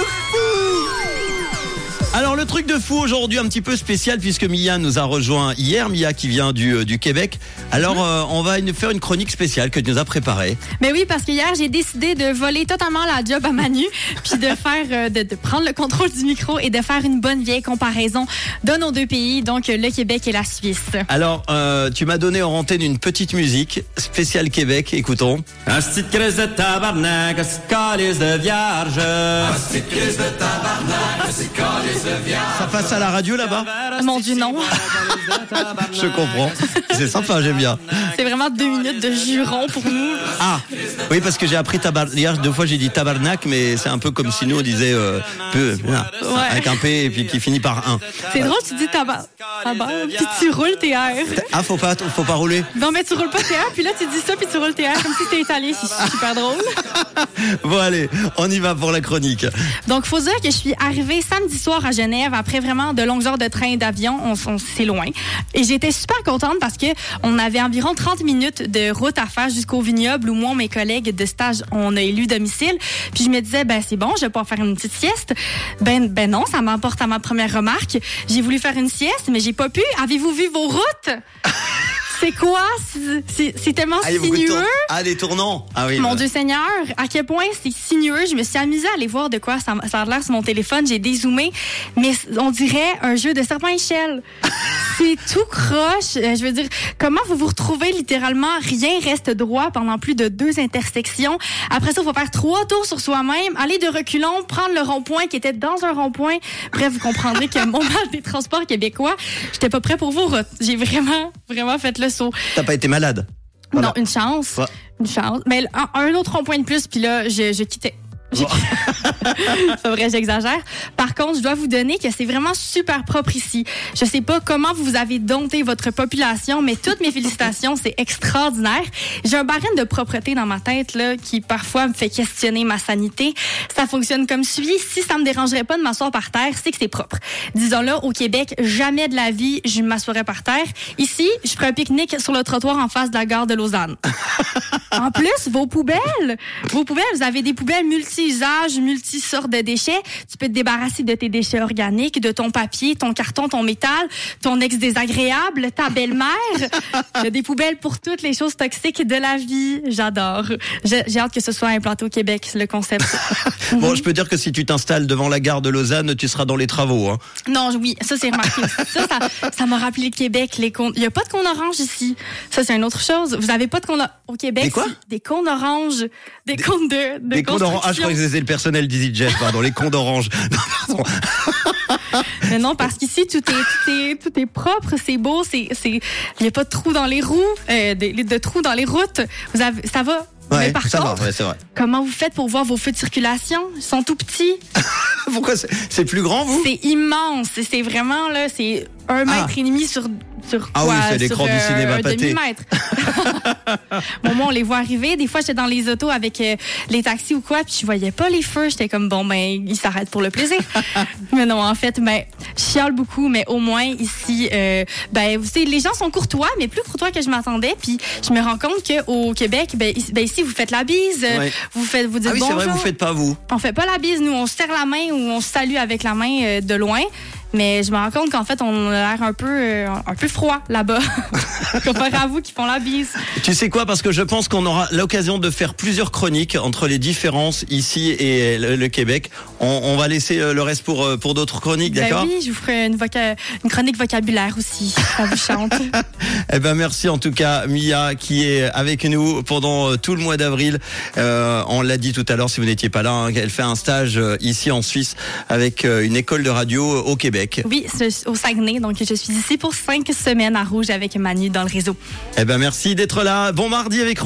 Alors le truc de fou aujourd'hui un petit peu spécial puisque Mia nous a rejoint hier, Mia qui vient du, euh, du Québec. Alors euh, on va une- faire une chronique spéciale que tu nous as préparée. Mais oui, parce que hier, j'ai décidé de voler totalement la job à Manu, puis de faire, euh, de, de prendre le contrôle du micro et de faire une bonne vieille comparaison de nos deux pays, donc le Québec et la Suisse. Alors euh, tu m'as donné en antenne une petite musique spéciale Québec, écoutons. Un petit crise de tabarnak, un petit calice de vierge. Ça passe à la radio là-bas? Mon Dieu, non. Je comprends. C'est sympa, j'aime bien. C'est vraiment deux minutes de juron pour nous. Ah oui parce que j'ai appris tabarnak. Hier deux fois j'ai dit tabarnak mais c'est un peu comme si nous on disait euh, peu, là, Ouais. avec un P et puis qui finit par un. C'est drôle, tu dis tabac, tabac, puis tu roules tes airs. Ah faut pas faut pas rouler. Non, mais tu roules pas tes airs, puis là, tu dis ça, puis tu roules tes airs comme si t'étais italien. C'est super drôle. Bon allez, on y va pour la chronique. Donc, faut dire que je suis arrivée samedi soir à Genève après vraiment de longues heures de train et d'avion. On, on- c'est loin. Et j'étais super contente parce que on avait environ 30 minutes de route à faire jusqu'au vignoble où moi, mes collègues de stage, on a élu domicile. Puis je me disais, ben c'est bon, je vais pouvoir faire une petite sieste. Ben, ben non, ça m'emporte à ma première remarque. J'ai voulu faire une sieste, mais j'ai pas pu. Avez-vous vu vos routes? C'est quoi? C'est- tellement Ah, de sinueux. tour- Ah, des tournants. Ah oui. Mon bah. Dieu Seigneur, à quel point c'est sinueux? Je me suis amusée à aller voir de quoi ça, ça a l'air sur mon téléphone. J'ai dézoomé, mais on dirait un jeu de serpent-échelle. c'est tout croche. Euh, Je veux dire, comment vous vous retrouvez littéralement, rien reste droit pendant plus de deux intersections. Après ça, il faut faire trois tours sur soi-même, aller de reculons, prendre le rond-point qui était dans un rond-point. Bref, vous comprendrez que mon mal des transports québécois, j'étais pas prêt pour vos routes. J'ai vraiment, vraiment fait le saut. T'as pas été malade? Voilà. Non, une chance. Ouais. Une chance. Mais un, un autre rond-point de plus, puis là, je, je quittais. C'est vrai, j'exagère. Par contre, je dois vous donner que c'est vraiment super propre ici. Je sais pas comment vous avez dompté votre population, mais toutes mes félicitations, c'est extraordinaire. J'ai un barème de propreté dans ma tête là qui parfois me fait questionner ma sanité. Ça fonctionne comme suit. Si ça me dérangerait pas de m'asseoir par terre, c'est que c'est propre. Disons-le, au Québec, jamais de la vie je m'assoirais par terre. Ici, je ferais un pique-nique sur le trottoir en face de la gare de Lausanne. En plus, vos poubelles, vos poubelles, vous avez des poubelles multi-usages, multi-sortes de déchets. Tu peux te débarrasser de tes déchets organiques, de ton papier, ton carton, ton métal, ton ex désagréable, ta belle-mère. Il y a des poubelles pour toutes les choses toxiques de la vie. J'adore. J'ai hâte que ce soit implanté au Québec, le concept. Bon, je peux dire que si tu t'installes devant la gare de Lausanne, tu seras dans les travaux. Hein. Non, oui, ça c'est remarqué. Ça, ça, m'a rappelé le Québec. Les cônes. Il y a pas de cônes orange ici. Ça c'est une autre chose. Vous avez pas de cônes au Québec. Des quoi? si- Des cônes oranges. Des, cônes de, de Des cons. Ah, construction. Que c'était le personnel d'EasyJet, pardon, les cons d'orange. Non. Mais non, parce qu'ici tout est, tout est, tout est propre, c'est beau, c'est, c'est, il y a pas de trous dans les roues, euh, de, de trous dans les routes. Vous avez, ça va? Mais Ouais, par ça contre, va, ouais, c'est vrai. comment vous faites pour voir vos feux de circulation? Ils sont tout petits. Pourquoi c'est plus grand, vous? C'est immense. C'est c'est vraiment là, c'est un mètre et demi sur sur Ah quoi? oui, c'est l'écran du cinéma un pâté. demi-mètre. bon, moi, on les voit arriver. Des fois, j'étais dans les autos avec euh, les taxis ou quoi, puis je voyais pas les feux. J'étais comme bon, ben ils s'arrêtent pour le plaisir. mais non, en fait, ben je chiale beaucoup, mais au moins ici, euh, ben vous savez, les gens sont courtois, mais plus courtois que je m'attendais. Puis je me rends compte que au Québec, ben, ici, ben, ici, vous faites la bise, Ouais. vous faites, vous dites Ah oui, bonjour. vrai, vous faites pas vous. On fait pas la bise, nous, on se serre la main ou on se salue avec la main euh, de loin. Mais je me rends compte qu'en fait, on a l'air un peu, euh, un peu froid là-bas. Comparé à vous qui font la bise. Tu sais quoi? Parce que je pense qu'on aura l'occasion de faire plusieurs chroniques entre les différences ici et le, le Québec. On, on va laisser euh, le reste pour, euh, pour d'autres chroniques, Ben d'accord? oui, je vous ferai une, voca- une chronique vocabulaire aussi. Ça vous chante. Eh ben merci en tout cas Mia qui est avec nous pendant tout le mois d'avril. Euh, on l'a dit tout à l'heure si vous n'étiez pas là, hein, elle fait un stage ici en Suisse avec une école de radio au Québec. Oui, au Saguenay. Donc, je suis ici pour cinq semaines à Rouge avec Manu dans le réseau. Eh ben merci d'être là. Bon mardi avec